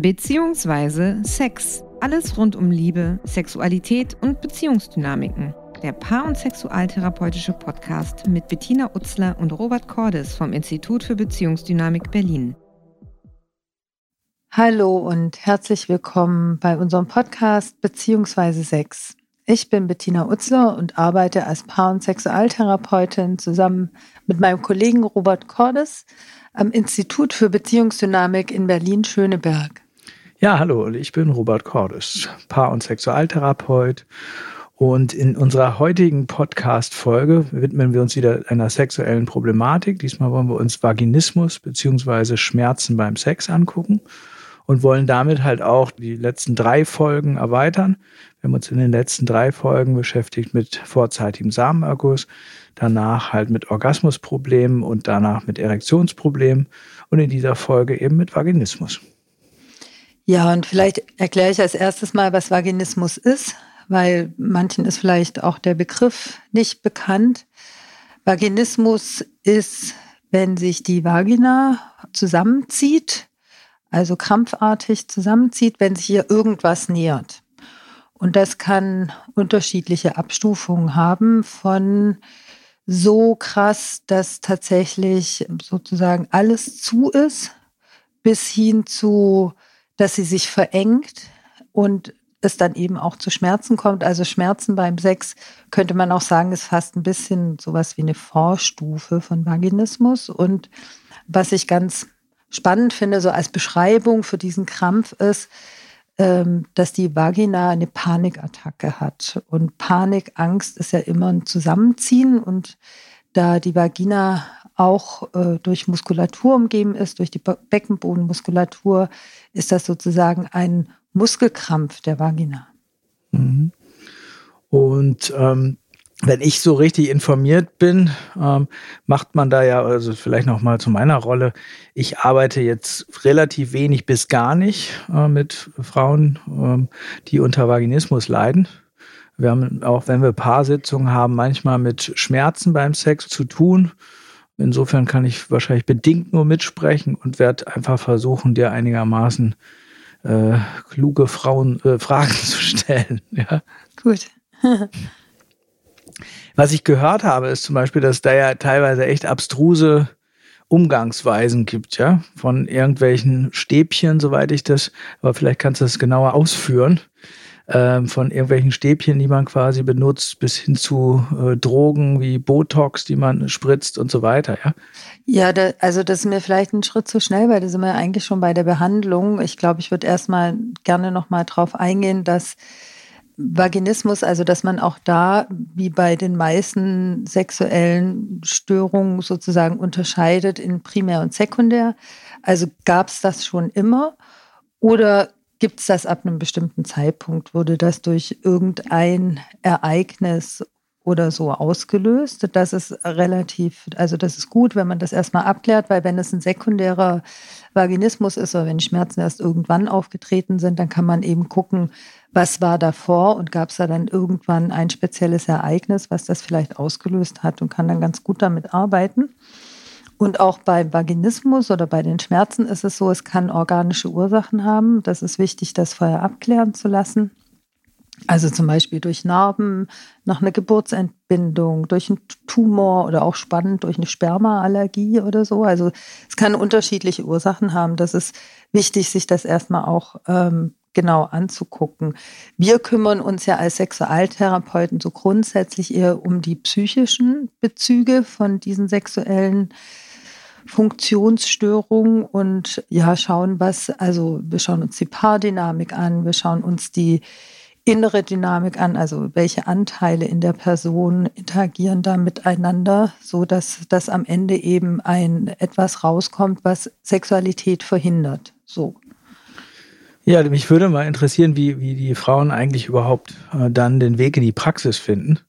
beziehungsweise Sex. Alles rund um Liebe, Sexualität und Beziehungsdynamiken. Der Paar- und Sexualtherapeutische Podcast mit Bettina Utzler und Robert Cordes vom Institut für Beziehungsdynamik Berlin. Hallo und herzlich willkommen bei unserem Podcast Beziehungsweise Sex. Ich bin Bettina Utzler und arbeite als Paar- und Sexualtherapeutin zusammen mit meinem Kollegen Robert Cordes am Institut für Beziehungsdynamik in Berlin-Schöneberg. Ja, hallo, ich bin Robert Cordes, Paar- und Sexualtherapeut. Und in unserer heutigen Podcast-Folge widmen wir uns wieder einer sexuellen Problematik. Diesmal wollen wir uns Vaginismus bzw. Schmerzen beim Sex angucken und wollen damit halt auch die letzten drei Folgen erweitern. Wir haben uns in den letzten drei Folgen beschäftigt mit vorzeitigem Samenerguss, danach halt mit Orgasmusproblemen und danach mit Erektionsproblemen und in dieser Folge eben mit Vaginismus. Ja, und vielleicht erkläre ich als erstes mal, was Vaginismus ist, weil manchen ist vielleicht auch der Begriff nicht bekannt. Vaginismus ist, wenn sich die Vagina zusammenzieht, also krampfartig zusammenzieht, wenn sich ihr irgendwas nähert. Und das kann unterschiedliche Abstufungen haben von so krass, dass tatsächlich sozusagen alles zu ist, bis hin zu, dass sie sich verengt und es dann eben auch zu Schmerzen kommt. Also Schmerzen beim Sex könnte man auch sagen, ist fast ein bisschen sowas wie eine Vorstufe von Vaginismus. Und was ich ganz spannend finde, so als Beschreibung für diesen Krampf ist, ähm, dass die Vagina eine Panikattacke hat. Und Panik, Angst ist ja immer ein Zusammenziehen. Und da die Vagina auch äh, durch Muskulatur umgeben ist, durch die Beckenbodenmuskulatur, ist das sozusagen ein Muskelkrampf der Vagina. Mhm. Und ähm, wenn ich so richtig informiert bin, ähm, macht man da ja, also vielleicht noch mal zu meiner Rolle. Ich arbeite jetzt relativ wenig bis gar nicht äh, mit Frauen, ähm, die unter Vaginismus leiden. Wir haben auch, wenn wir Paarsitzungen haben, manchmal mit Schmerzen beim Sex zu tun. Insofern kann ich wahrscheinlich bedingt nur mitsprechen und werde einfach versuchen, dir einigermaßen äh, kluge Frauen äh, Fragen zu stellen. Ja. Gut. Was ich gehört habe, ist zum Beispiel, dass da ja teilweise echt abstruse Umgangsweisen gibt, ja, von irgendwelchen Stäbchen, soweit ich das, aber vielleicht kannst du das genauer ausführen, ähm, von irgendwelchen Stäbchen, die man quasi benutzt, bis hin zu äh, Drogen wie Botox, die man spritzt und so weiter, ja. Ja, da, also das ist mir vielleicht ein Schritt zu schnell, weil da sind wir eigentlich schon bei der Behandlung. Ich glaube, ich würde erstmal gerne nochmal drauf eingehen, dass Vaginismus, also dass man auch da, wie bei den meisten sexuellen Störungen sozusagen unterscheidet in primär und sekundär. Also gab es das schon immer oder gibt es das ab einem bestimmten Zeitpunkt? Wurde das durch irgendein Ereignis oder so ausgelöst? Das ist relativ, also das ist gut, wenn man das erstmal abklärt, weil wenn es ein sekundärer Vaginismus ist oder wenn Schmerzen erst irgendwann aufgetreten sind, dann kann man eben gucken, was war davor und gab es da dann irgendwann ein spezielles Ereignis, was das vielleicht ausgelöst hat und kann dann ganz gut damit arbeiten. Und auch beim Vaginismus oder bei den Schmerzen ist es so, es kann organische Ursachen haben. Das ist wichtig, das vorher abklären zu lassen. Also zum Beispiel durch Narben, nach einer Geburtsentbindung, durch einen Tumor oder auch spannend durch eine Spermaallergie oder so. Also es kann unterschiedliche Ursachen haben. Das ist wichtig, sich das erstmal auch ähm, genau anzugucken. Wir kümmern uns ja als Sexualtherapeuten so grundsätzlich eher um die psychischen Bezüge von diesen sexuellen Funktionsstörungen und ja, schauen was, also wir schauen uns die Paardynamik an, wir schauen uns die innere Dynamik an, also welche Anteile in der Person interagieren da miteinander, so dass das am Ende eben ein etwas rauskommt, was Sexualität verhindert. So. Ja, mich würde mal interessieren, wie, wie die Frauen eigentlich überhaupt äh, dann den Weg in die Praxis finden.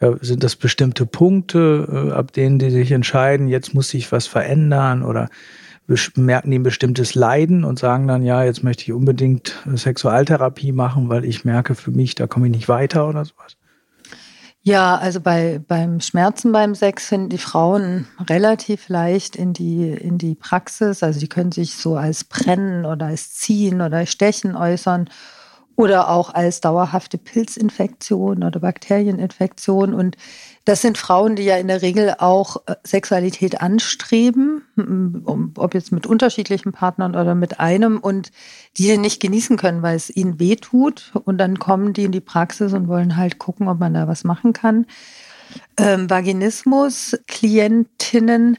Ja, sind das bestimmte Punkte, äh, ab denen die sich entscheiden, jetzt muss sich was verändern oder merken die ein bestimmtes Leiden und sagen dann, ja, jetzt möchte ich unbedingt Sexualtherapie machen, weil ich merke für mich, da komme ich nicht weiter oder sowas? Ja, also bei, beim Schmerzen beim Sex finden die Frauen relativ leicht in die, in die Praxis. Also die können sich so als Brennen oder als Ziehen oder Stechen äußern oder auch als dauerhafte Pilzinfektion oder Bakterieninfektion. Und das sind Frauen, die ja in der Regel auch äh, Sexualität anstreben, ob jetzt mit unterschiedlichen Partnern oder mit einem und die nicht genießen können, weil es ihnen weh tut. Und dann kommen die in die Praxis und wollen halt gucken, ob man da was machen kann. Ähm, Vaginismus-Klientinnen,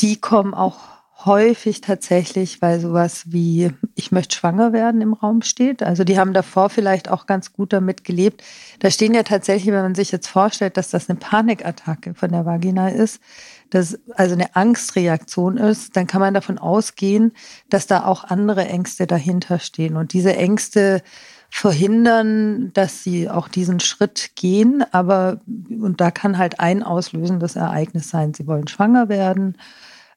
die kommen auch häufig tatsächlich, weil sowas wie ich möchte schwanger werden im Raum steht. Also die haben davor vielleicht auch ganz gut damit gelebt. Da stehen ja tatsächlich, wenn man sich jetzt vorstellt, dass das eine Panikattacke von der Vagina ist, dass also eine Angstreaktion ist, dann kann man davon ausgehen, dass da auch andere Ängste dahinter stehen. Und diese Ängste verhindern, dass sie auch diesen Schritt gehen. Aber, und da kann halt ein auslösendes Ereignis sein. Sie wollen schwanger werden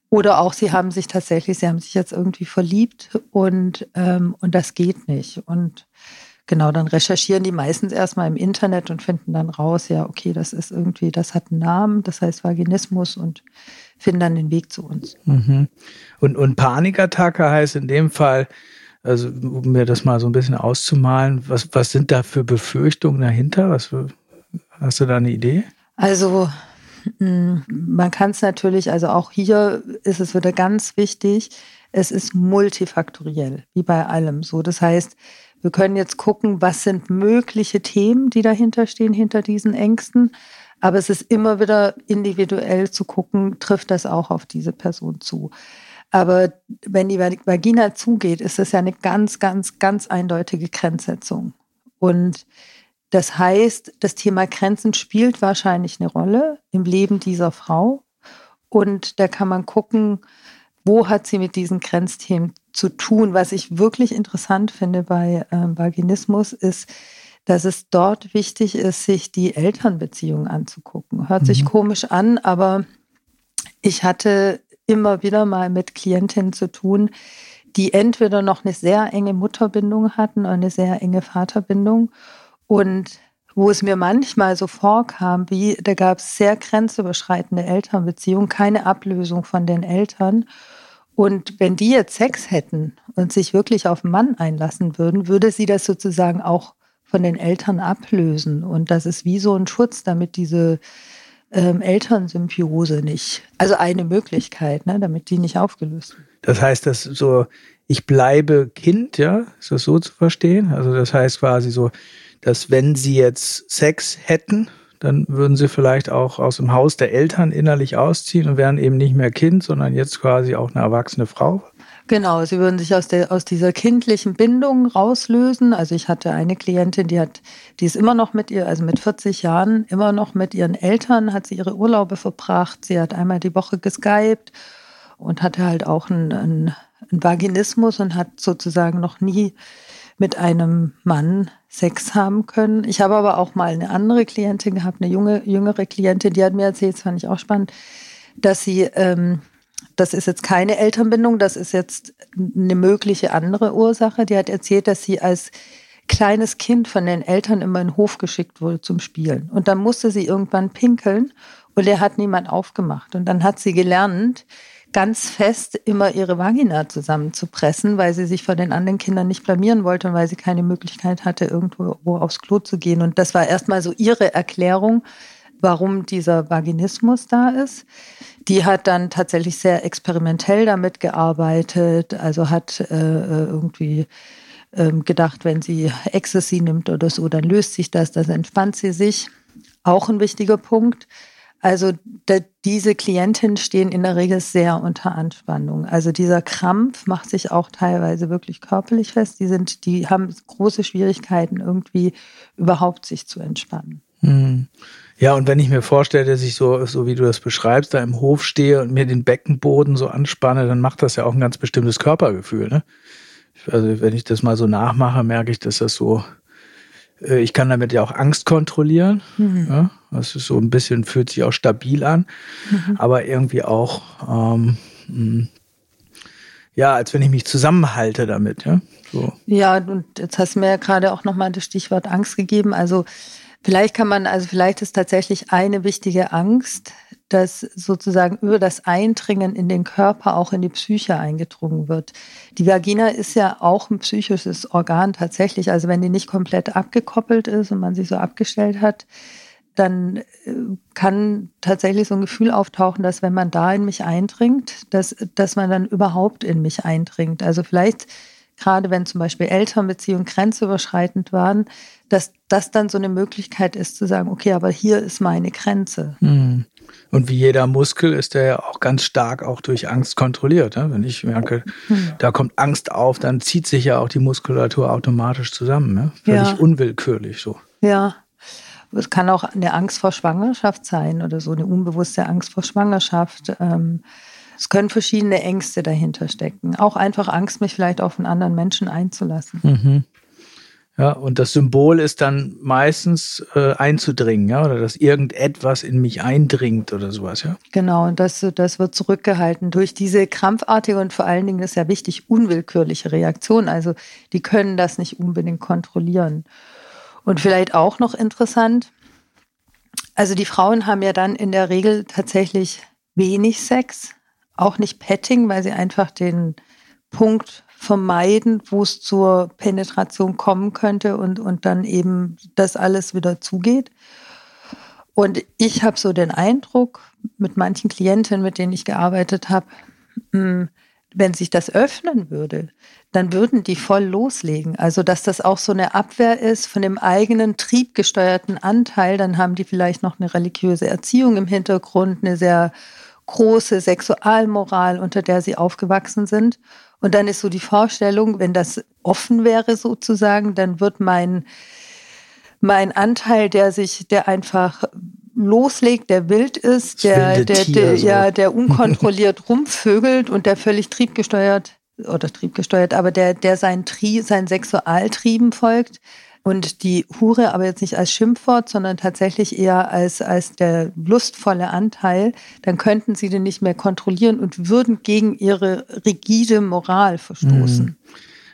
oder auch sie haben sich tatsächlich, sie haben sich jetzt irgendwie verliebt und, ähm, und das geht nicht. Und genau, dann recherchieren die meistens erstmal im Internet und finden dann raus, ja, okay, das ist irgendwie, das hat einen Namen, das heißt Vaginismus und finden dann den Weg zu uns. Mhm. Und, und Panikattacke heißt in dem Fall, also um mir das mal so ein bisschen auszumalen, was, was sind da für Befürchtungen dahinter? Was, hast du da eine Idee? Also man kann es natürlich, also auch hier ist es wieder ganz wichtig, es ist multifaktoriell, wie bei allem so. Das heißt, wir können jetzt gucken, was sind mögliche Themen, die dahinter stehen, hinter diesen Ängsten. Aber es ist immer wieder individuell zu gucken, trifft das auch auf diese Person zu. Aber wenn die Vagina zugeht, ist das ja eine ganz, ganz, ganz eindeutige Grenzsetzung. Und das heißt, das Thema Grenzen spielt wahrscheinlich eine Rolle im Leben dieser Frau. Und da kann man gucken, wo hat sie mit diesen Grenzthemen zu tun. Was ich wirklich interessant finde bei äh, Vaginismus ist, dass es dort wichtig ist, sich die Elternbeziehung anzugucken. Hört mhm. sich komisch an, aber ich hatte immer wieder mal mit Klientinnen zu tun, die entweder noch eine sehr enge Mutterbindung hatten oder eine sehr enge Vaterbindung und wo es mir manchmal so vorkam, wie da gab es sehr grenzüberschreitende Elternbeziehungen, keine Ablösung von den Eltern. Und wenn die jetzt Sex hätten und sich wirklich auf einen Mann einlassen würden, würde sie das sozusagen auch von den Eltern ablösen. Und das ist wie so ein Schutz, damit diese ähm, Elternsymbiose nicht, also eine Möglichkeit, ne, damit die nicht aufgelöst wird. Das heißt, dass so, ich bleibe Kind, ja, ist das so zu verstehen? Also das heißt quasi so, dass wenn sie jetzt Sex hätten, dann würden sie vielleicht auch aus dem Haus der Eltern innerlich ausziehen und wären eben nicht mehr Kind, sondern jetzt quasi auch eine erwachsene Frau. Genau, sie würden sich aus, der, aus dieser kindlichen Bindung rauslösen. Also ich hatte eine Klientin, die hat, die ist immer noch mit ihr, also mit 40 Jahren, immer noch mit ihren Eltern, hat sie ihre Urlaube verbracht. Sie hat einmal die Woche geskypt und hatte halt auch einen, einen, einen Vaginismus und hat sozusagen noch nie mit einem Mann Sex haben können. Ich habe aber auch mal eine andere Klientin gehabt, eine junge, jüngere Klientin, die hat mir erzählt, das fand ich auch spannend, dass sie, ähm, das ist jetzt keine Elternbindung, das ist jetzt eine mögliche andere Ursache. Die hat erzählt, dass sie als kleines Kind von den Eltern immer in den Hof geschickt wurde zum Spielen. Und dann musste sie irgendwann pinkeln und er hat niemand aufgemacht. Und dann hat sie gelernt, ganz fest immer ihre Vagina zusammenzupressen, weil sie sich vor den anderen Kindern nicht blamieren wollte und weil sie keine Möglichkeit hatte, irgendwo aufs Klo zu gehen. Und das war erstmal so ihre Erklärung, warum dieser Vaginismus da ist. Die hat dann tatsächlich sehr experimentell damit gearbeitet, also hat äh, irgendwie ähm, gedacht, wenn sie Ecstasy nimmt oder so, dann löst sich das, das entspannt sie sich. Auch ein wichtiger Punkt. Also da, diese Klientinnen stehen in der Regel sehr unter Anspannung. Also dieser Krampf macht sich auch teilweise wirklich körperlich fest. Die sind, die haben große Schwierigkeiten, irgendwie überhaupt sich zu entspannen. Hm. Ja, und wenn ich mir vorstelle, dass ich so, so wie du das beschreibst, da im Hof stehe und mir den Beckenboden so anspanne, dann macht das ja auch ein ganz bestimmtes Körpergefühl. Ne? Also wenn ich das mal so nachmache, merke ich, dass das so ich kann damit ja auch Angst kontrollieren. Mhm. Ja, das ist so ein bisschen, fühlt sich auch stabil an, mhm. aber irgendwie auch, ähm, hm, ja, als wenn ich mich zusammenhalte damit. Ja, so. ja und jetzt hast du mir ja gerade auch nochmal das Stichwort Angst gegeben. Also Vielleicht kann man, also vielleicht ist tatsächlich eine wichtige Angst, dass sozusagen über das Eindringen in den Körper auch in die Psyche eingedrungen wird. Die Vagina ist ja auch ein psychisches Organ tatsächlich. Also wenn die nicht komplett abgekoppelt ist und man sich so abgestellt hat, dann äh, kann tatsächlich so ein Gefühl auftauchen, dass wenn man da in mich eindringt, dass, dass man dann überhaupt in mich eindringt. Also vielleicht gerade wenn zum Beispiel Elternbeziehungen grenzüberschreitend waren, dass das dann so eine Möglichkeit ist zu sagen, okay, aber hier ist meine Grenze. Mhm. Und wie jeder Muskel ist der ja auch ganz stark auch durch Angst kontrolliert. Ne? Wenn ich merke, mhm. da kommt Angst auf, dann zieht sich ja auch die Muskulatur automatisch zusammen. Ne? Völlig ja. unwillkürlich so. Ja. Es kann auch eine Angst vor Schwangerschaft sein oder so, eine unbewusste Angst vor Schwangerschaft. Ähm, es können verschiedene Ängste dahinter stecken. Auch einfach Angst, mich vielleicht auf einen anderen Menschen einzulassen. Mhm. Ja, und das Symbol ist dann meistens äh, einzudringen, ja, oder dass irgendetwas in mich eindringt oder sowas, ja. Genau, und das, das wird zurückgehalten durch diese krampfartige und vor allen Dingen, das ist ja wichtig, unwillkürliche Reaktion. Also die können das nicht unbedingt kontrollieren. Und vielleicht auch noch interessant, also die Frauen haben ja dann in der Regel tatsächlich wenig Sex, auch nicht Petting, weil sie einfach den Punkt vermeiden, wo es zur Penetration kommen könnte und, und dann eben das alles wieder zugeht. Und ich habe so den Eindruck, mit manchen Klientinnen, mit denen ich gearbeitet habe, hm, wenn sich das öffnen würde, dann würden die voll loslegen. Also, dass das auch so eine Abwehr ist von dem eigenen triebgesteuerten Anteil, dann haben die vielleicht noch eine religiöse Erziehung im Hintergrund, eine sehr große Sexualmoral, unter der sie aufgewachsen sind. Und dann ist so die Vorstellung, wenn das offen wäre sozusagen, dann wird mein, mein Anteil, der sich, der einfach loslegt, der wild ist, der, der, der, so. ja, der unkontrolliert rumvögelt und der völlig triebgesteuert oder triebgesteuert, aber der, der sein Tri, sein Sexualtrieben folgt, und die Hure aber jetzt nicht als Schimpfwort, sondern tatsächlich eher als, als der lustvolle Anteil, dann könnten sie den nicht mehr kontrollieren und würden gegen ihre rigide Moral verstoßen. Mhm.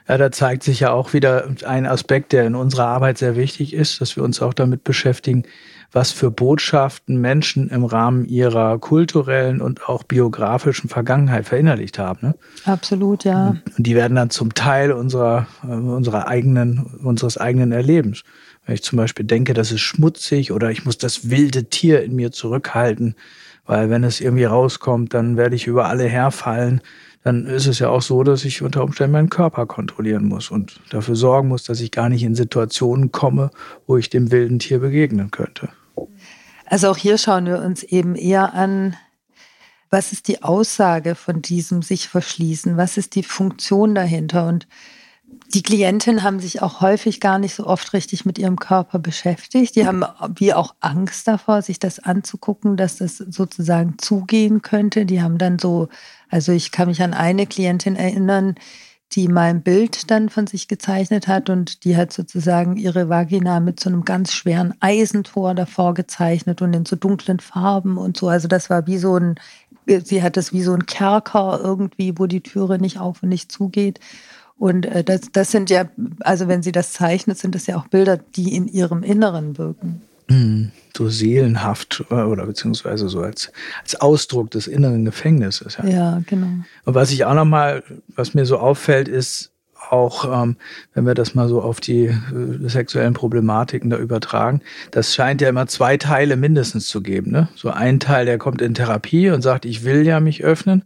Ja, da zeigt sich ja auch wieder ein Aspekt, der in unserer Arbeit sehr wichtig ist, dass wir uns auch damit beschäftigen, was für Botschaften Menschen im Rahmen ihrer kulturellen und auch biografischen Vergangenheit verinnerlicht haben. Ne? Absolut, ja. Und die werden dann zum Teil unserer, äh, unserer eigenen, unseres eigenen Erlebens. Wenn ich zum Beispiel denke, das ist schmutzig oder ich muss das wilde Tier in mir zurückhalten, weil wenn es irgendwie rauskommt, dann werde ich über alle herfallen dann ist es ja auch so, dass ich unter Umständen meinen Körper kontrollieren muss und dafür sorgen muss, dass ich gar nicht in Situationen komme, wo ich dem wilden Tier begegnen könnte. Also auch hier schauen wir uns eben eher an, was ist die Aussage von diesem sich verschließen? Was ist die Funktion dahinter? Und die Klientinnen haben sich auch häufig gar nicht so oft richtig mit ihrem Körper beschäftigt. Die haben wie auch Angst davor, sich das anzugucken, dass das sozusagen zugehen könnte. Die haben dann so, also ich kann mich an eine Klientin erinnern, die mal ein Bild dann von sich gezeichnet hat und die hat sozusagen ihre Vagina mit so einem ganz schweren Eisentor davor gezeichnet und in so dunklen Farben und so. Also das war wie so ein, sie hat das wie so ein Kerker irgendwie, wo die Türe nicht auf und nicht zugeht. Und äh, das, das sind ja, also wenn sie das zeichnet, sind das ja auch Bilder, die in ihrem Inneren wirken. Mhm so seelenhaft äh, oder beziehungsweise so als, als Ausdruck des inneren Gefängnisses. Ja, ja genau. Und was ich auch nochmal, was mir so auffällt, ist auch, ähm, wenn wir das mal so auf die äh, sexuellen Problematiken da übertragen, das scheint ja immer zwei Teile mindestens zu geben. Ne? So ein Teil, der kommt in Therapie und sagt, ich will ja mich öffnen.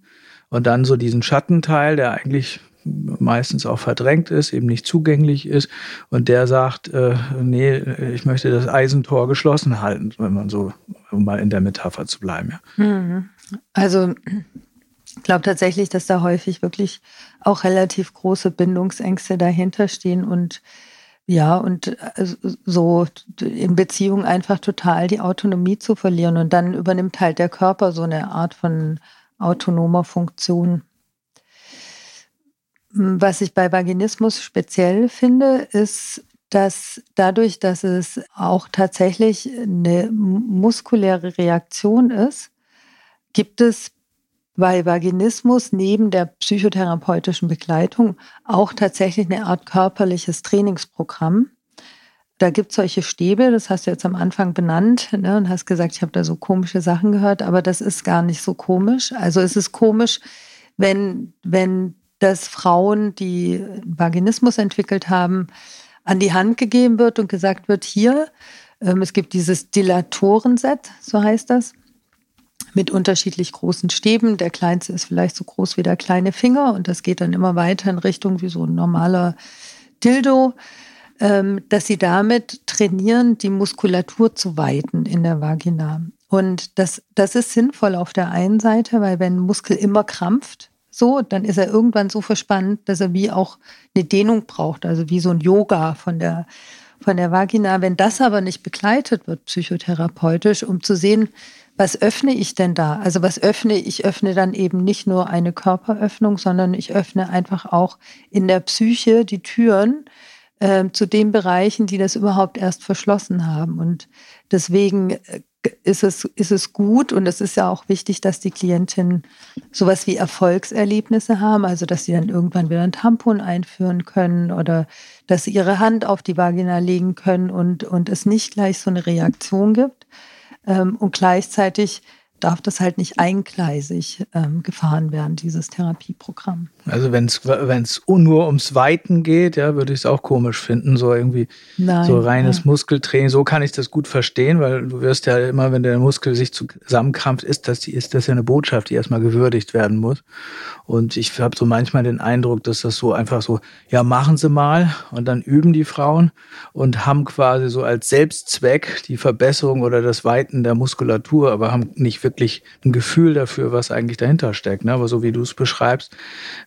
Und dann so diesen Schattenteil, der eigentlich meistens auch verdrängt ist, eben nicht zugänglich ist. Und der sagt, äh, nee, ich möchte das Eisentor geschlossen halten, wenn man so, um mal in der Metapher zu bleiben. Ja. Mhm. Also ich glaube tatsächlich, dass da häufig wirklich auch relativ große Bindungsängste dahinter stehen und ja, und äh, so in Beziehung einfach total die Autonomie zu verlieren. Und dann übernimmt halt der Körper so eine Art von autonomer Funktion. Was ich bei Vaginismus speziell finde, ist, dass dadurch, dass es auch tatsächlich eine muskuläre Reaktion ist, gibt es bei Vaginismus neben der psychotherapeutischen Begleitung auch tatsächlich eine Art körperliches Trainingsprogramm, da gibt es solche Stäbe, das hast du jetzt am Anfang benannt ne, und hast gesagt, ich habe da so komische Sachen gehört, aber das ist gar nicht so komisch. Also es ist komisch, wenn, wenn das Frauen, die Vaginismus entwickelt haben, an die Hand gegeben wird und gesagt wird, hier, ähm, es gibt dieses Dilatorenset, so heißt das, mit unterschiedlich großen Stäben. Der kleinste ist vielleicht so groß wie der kleine Finger und das geht dann immer weiter in Richtung wie so ein normaler Dildo. Ähm, dass sie damit trainieren, die Muskulatur zu weiten in der Vagina. Und das, das ist sinnvoll auf der einen Seite, weil wenn ein Muskel immer krampft, so, dann ist er irgendwann so verspannt, dass er wie auch eine Dehnung braucht, also wie so ein Yoga von der, von der Vagina. Wenn das aber nicht begleitet wird psychotherapeutisch, um zu sehen, was öffne ich denn da? Also was öffne ich? Ich öffne dann eben nicht nur eine Körperöffnung, sondern ich öffne einfach auch in der Psyche die Türen äh, zu den Bereichen, die das überhaupt erst verschlossen haben. Und deswegen äh, ist es, ist es gut und es ist ja auch wichtig, dass die Klientinnen sowas wie Erfolgserlebnisse haben, also dass sie dann irgendwann wieder ein Tampon einführen können oder dass sie ihre Hand auf die Vagina legen können und, und es nicht gleich so eine Reaktion gibt. Ähm, und gleichzeitig darf das halt nicht eingleisig ähm, gefahren werden, dieses Therapieprogramm. Also wenn es nur ums Weiten geht, ja, würde ich es auch komisch finden, so irgendwie Nein, so reines ja. Muskeltraining. So kann ich das gut verstehen, weil du wirst ja immer, wenn der Muskel sich zusammenkrampft, ist das, ist das ja eine Botschaft, die erstmal gewürdigt werden muss. Und ich habe so manchmal den Eindruck, dass das so einfach so, ja, machen Sie mal und dann üben die Frauen und haben quasi so als Selbstzweck die Verbesserung oder das Weiten der Muskulatur, aber haben nicht wirklich ein Gefühl dafür, was eigentlich dahinter steckt. Ne? Aber so wie du es beschreibst,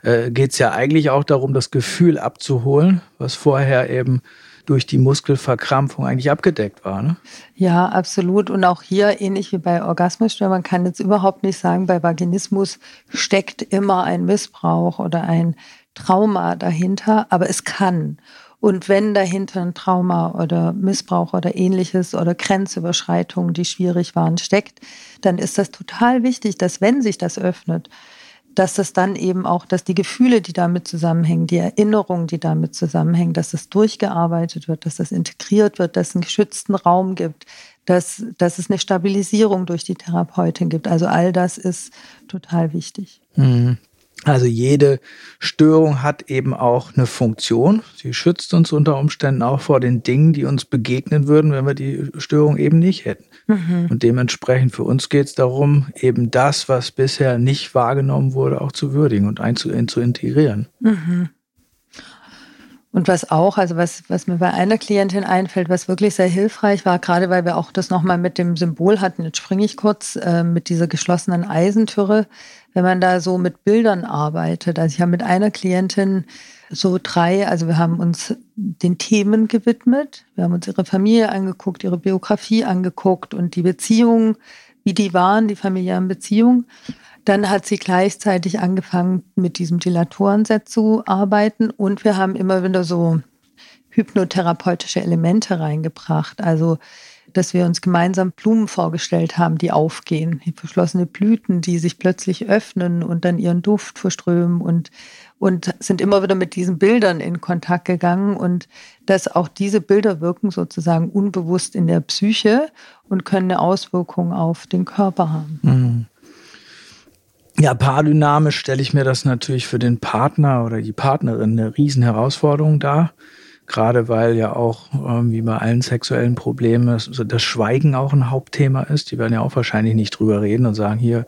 äh, geht es ja eigentlich auch darum, das Gefühl abzuholen, was vorher eben durch die Muskelverkrampfung eigentlich abgedeckt war. Ne? Ja, absolut. Und auch hier, ähnlich wie bei Orgasmusstörungen, man kann jetzt überhaupt nicht sagen, bei Vaginismus steckt immer ein Missbrauch oder ein Trauma dahinter, aber es kann. Und wenn dahinter ein Trauma oder Missbrauch oder ähnliches oder Grenzüberschreitungen, die schwierig waren, steckt, dann ist das total wichtig, dass wenn sich das öffnet, dass das dann eben auch, dass die Gefühle, die damit zusammenhängen, die Erinnerungen, die damit zusammenhängen, dass das durchgearbeitet wird, dass das integriert wird, dass es einen geschützten Raum gibt, dass, dass es eine Stabilisierung durch die Therapeutin gibt. Also all das ist total wichtig. Mhm. Also jede Störung hat eben auch eine Funktion. Sie schützt uns unter Umständen auch vor den Dingen, die uns begegnen würden, wenn wir die Störung eben nicht hätten. Mhm. Und dementsprechend für uns geht es darum, eben das, was bisher nicht wahrgenommen wurde, auch zu würdigen und einzu zu integrieren. Mhm. Und was auch, also was, was mir bei einer Klientin einfällt, was wirklich sehr hilfreich war, gerade weil wir auch das nochmal mit dem Symbol hatten, jetzt springe ich kurz, äh, mit dieser geschlossenen Eisentüre, wenn man da so mit Bildern arbeitet. Also ich habe mit einer Klientin so drei, also wir haben uns den Themen gewidmet, wir haben uns ihre Familie angeguckt, ihre Biografie angeguckt und die Beziehungen, wie die waren, die familiären Beziehungen. Dann hat sie gleichzeitig angefangen, mit diesem Dilatorenset zu arbeiten und wir haben immer wieder so hypnotherapeutische Elemente reingebracht. Also, dass wir uns gemeinsam Blumen vorgestellt haben, die aufgehen, verschlossene Blüten, die sich plötzlich öffnen und dann ihren Duft verströmen und, und sind immer wieder mit diesen Bildern in Kontakt gegangen und dass auch diese Bilder wirken sozusagen unbewusst in der Psyche und können eine Auswirkung auf den Körper haben. Mhm. Ja, paardynamisch stelle ich mir das natürlich für den Partner oder die Partnerin eine riesen Herausforderung dar. Gerade weil ja auch, ähm, wie bei allen sexuellen Problemen, das Schweigen auch ein Hauptthema ist. Die werden ja auch wahrscheinlich nicht drüber reden und sagen, hier,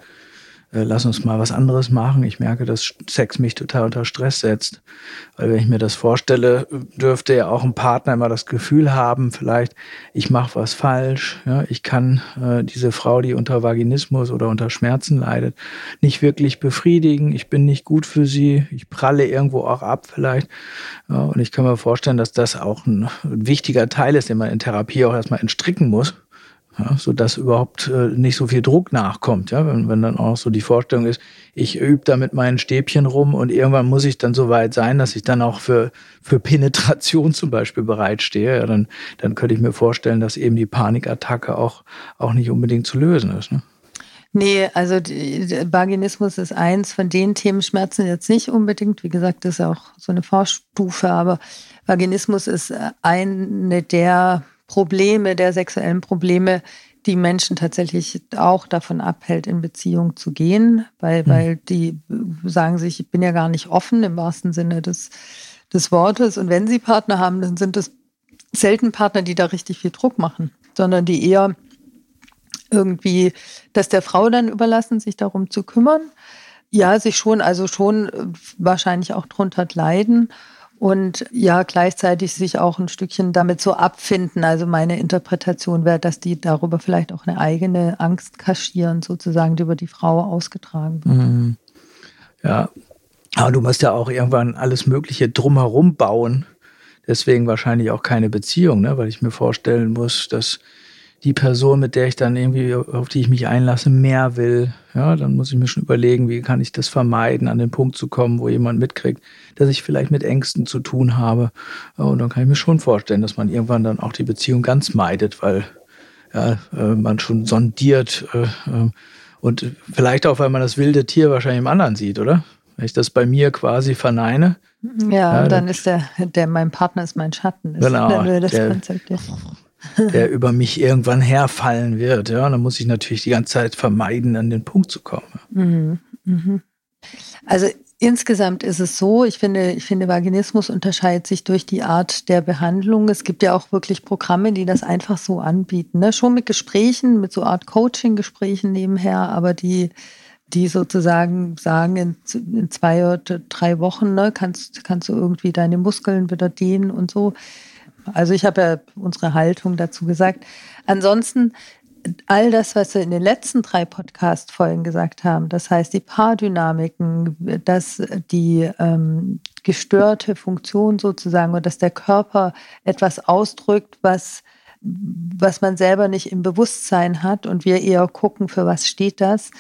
äh, lass uns mal was anderes machen. Ich merke, dass Sex mich total unter Stress setzt. Weil wenn ich mir das vorstelle, dürfte ja auch ein Partner immer das Gefühl haben, vielleicht, ich mache was falsch. Ja, ich kann äh, diese Frau, die unter Vaginismus oder unter Schmerzen leidet, nicht wirklich befriedigen. Ich bin nicht gut für sie. Ich pralle irgendwo auch ab vielleicht. Ja, und ich kann mir vorstellen, dass das auch ein wichtiger Teil ist, den man in Therapie auch erstmal entstricken muss ja, so dass überhaupt äh, nicht so viel Druck nachkommt. Ja, wenn, wenn dann auch so die Vorstellung ist, ich übe da mit meinen Stäbchen rum und irgendwann muss ich dann so weit sein, dass ich dann auch für, für Penetration zum Beispiel bereitstehe, ja, dann, dann könnte ich mir vorstellen, dass eben die Panikattacke auch, auch nicht unbedingt zu lösen ist. Ne? Nee, also Vaginismus ist eins von den Themen, Schmerzen jetzt nicht unbedingt. Wie gesagt, das ist auch so eine Vorstufe, aber Vaginismus ist eine der Probleme, der sexuellen Probleme, die Menschen tatsächlich auch davon abhält, in Beziehung zu gehen, weil, mhm. weil die sagen sich, ich bin ja gar nicht offen im wahrsten Sinne des, des Wortes. Und wenn sie Partner haben, dann sind es selten Partner, die da richtig viel Druck machen, sondern die eher irgendwie das der Frau dann überlassen, sich darum zu kümmern. Ja, sich schon, also schon wahrscheinlich auch drunter leiden und ja, gleichzeitig sich auch ein Stückchen damit so abfinden. Also meine Interpretation wäre, dass die darüber vielleicht auch eine eigene Angst kaschieren, sozusagen, die über die Frau ausgetragen wird. Mhm. Ja, aber du musst ja auch irgendwann alles Mögliche drumherum bauen. Deswegen wahrscheinlich auch keine Beziehung, ne? weil ich mir vorstellen muss, dass die Person, mit der ich dann irgendwie, auf die ich mich einlasse, mehr will, ja, dann muss ich mir schon überlegen, wie kann ich das vermeiden, an den Punkt zu kommen, wo jemand mitkriegt, dass ich vielleicht mit Ängsten zu tun habe. Und dann kann ich mir schon vorstellen, dass man irgendwann dann auch die Beziehung ganz meidet, weil ja, äh, man schon sondiert äh, äh, und vielleicht auch, weil man das wilde Tier wahrscheinlich im anderen sieht, oder? Wenn ich das bei mir quasi verneine. Ja, ja und dann ist der, der, mein Partner ist mein Schatten. Ist genau. Das der, Konzept, ja der über mich irgendwann herfallen wird. Ja, und dann muss ich natürlich die ganze Zeit vermeiden, an den Punkt zu kommen. Mhm. Mhm. Also insgesamt ist es so, ich finde, ich finde, Vaginismus unterscheidet sich durch die Art der Behandlung. Es gibt ja auch wirklich Programme, die das einfach so anbieten. Ne? Schon mit Gesprächen, mit so Art Coaching-Gesprächen nebenher, aber die die sozusagen sagen, in, in, zwei oder drei Wochen ne, kannst, kannst du irgendwie deine Muskeln wieder dehnen und so. Also ich habe ja unsere Haltung dazu gesagt. Ansonsten all das, was wir in den letzten drei Podcast-Folgen gesagt haben, das heißt die Paardynamiken, dass die ähm, gestörte Funktion sozusagen und dass der Körper etwas ausdrückt, was was man selber nicht im Bewusstsein hat und wir eher gucken, für was steht das,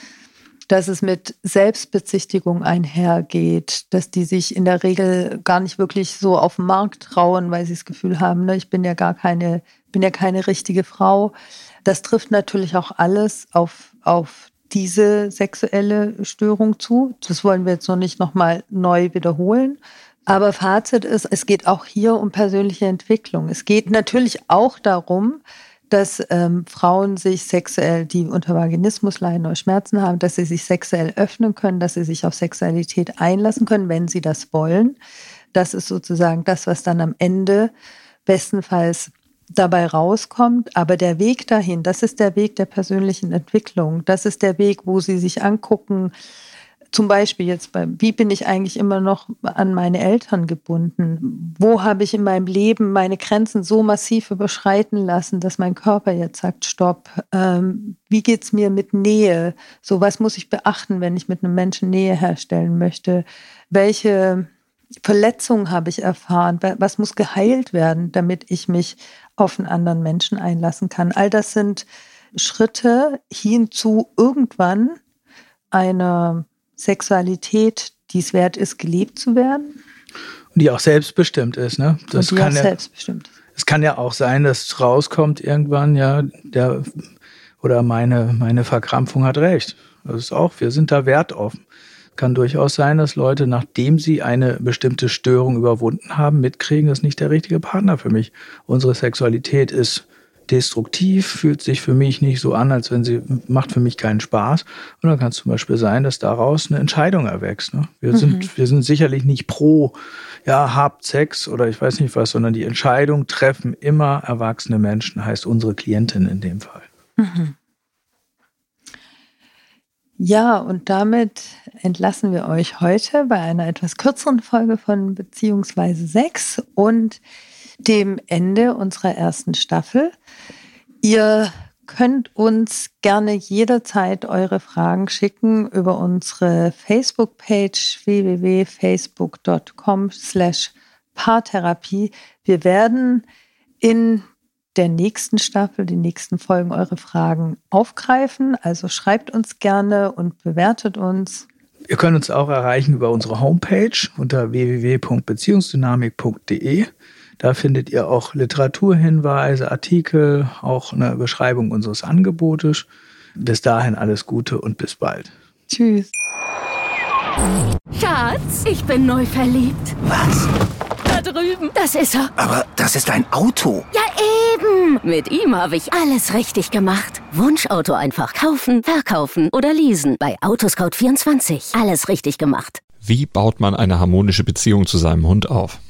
dass es mit Selbstbezichtigung einhergeht, dass die sich in der Regel gar nicht wirklich so auf den Markt trauen, weil sie das Gefühl haben, ne, ich bin ja gar keine, bin ja keine richtige Frau. Das trifft natürlich auch alles auf, auf diese sexuelle Störung zu. Das wollen wir jetzt noch nicht nochmal neu wiederholen. Aber Fazit ist, es geht auch hier um persönliche Entwicklung. Es geht natürlich auch darum, dass ähm, Frauen sich sexuell, die unter Vaginismus leiden oder Schmerzen haben, dass sie sich sexuell öffnen können, dass sie sich auf Sexualität einlassen können, wenn sie das wollen. Das ist sozusagen das, was dann am Ende bestenfalls dabei rauskommt. Aber der Weg dahin, das ist der Weg der persönlichen Entwicklung. Das ist der Weg, wo sie sich angucken, zum Beispiel jetzt bei, wie bin ich eigentlich immer noch an meine Eltern gebunden? Wo habe ich in meinem Leben meine Grenzen so massiv überschreiten lassen, dass mein Körper jetzt sagt, stopp? Ähm, wie es mir mit Nähe? So was muss ich beachten, wenn ich mit einem Menschen Nähe herstellen möchte? Welche Verletzungen habe ich erfahren? Was muss geheilt werden, damit ich mich auf einen anderen Menschen einlassen kann? All das sind Schritte hin zu irgendwann einer Sexualität, die es wert ist, gelebt zu werden. Und die auch selbstbestimmt ist, ne? Das Und die kann auch ja, selbstbestimmt. Es kann ja auch sein, dass rauskommt irgendwann, ja, der oder meine, meine Verkrampfung hat recht. Das ist auch, wir sind da wertoffen. Kann durchaus sein, dass Leute, nachdem sie eine bestimmte Störung überwunden haben, mitkriegen, das ist nicht der richtige Partner für mich. Unsere Sexualität ist destruktiv, fühlt sich für mich nicht so an, als wenn sie macht für mich keinen Spaß. Und dann kann es zum Beispiel sein, dass daraus eine Entscheidung erwächst. Ne? Wir, mhm. sind, wir sind sicherlich nicht pro, ja, habt Sex oder ich weiß nicht was, sondern die Entscheidung treffen immer erwachsene Menschen, heißt unsere Klientin in dem Fall. Mhm. Ja, und damit entlassen wir euch heute bei einer etwas kürzeren Folge von Beziehungsweise Sex und dem Ende unserer ersten Staffel. Ihr könnt uns gerne jederzeit eure Fragen schicken über unsere Facebook-Page www.facebook.com slash Paartherapie. Wir werden in der nächsten Staffel, die nächsten Folgen eure Fragen aufgreifen. Also schreibt uns gerne und bewertet uns. Ihr könnt uns auch erreichen über unsere Homepage unter www.beziehungsdynamik.de. Da findet ihr auch Literaturhinweise, Artikel, auch eine Beschreibung unseres Angebotes. Bis dahin alles Gute und bis bald. Tschüss. Schatz, ich bin neu verliebt. Was? Da drüben. Das ist er. Aber das ist ein Auto. Ja, eben. Mit ihm habe ich alles richtig gemacht. Wunschauto einfach kaufen, verkaufen oder leasen. Bei Autoscout24. Alles richtig gemacht. Wie baut man eine harmonische Beziehung zu seinem Hund auf?